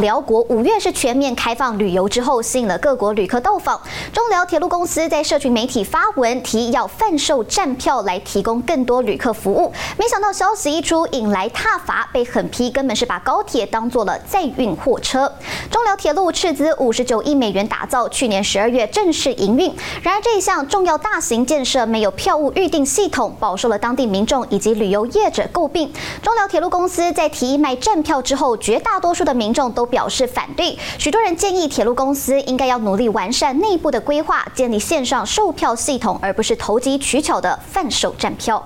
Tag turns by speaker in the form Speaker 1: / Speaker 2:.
Speaker 1: 辽国五月是全面开放旅游之后，吸引了各国旅客到访。中辽铁路公司在社群媒体发文，提议要贩售站票来提供更多旅客服务。没想到消息一出，引来挞伐，被狠批根本是把高铁当做了载运货车。中辽铁路斥资五十九亿美元打造，去年十二月正式营运。然而这一项重要大型建设没有票务预订系统，饱受了当地民众以及旅游业者诟病。中辽铁路公司在提议卖站票之后，绝大多数的民众都表示反对，许多人建议铁路公司应该要努力完善内部的规划，建立线上售票系统，而不是投机取巧的贩售站票。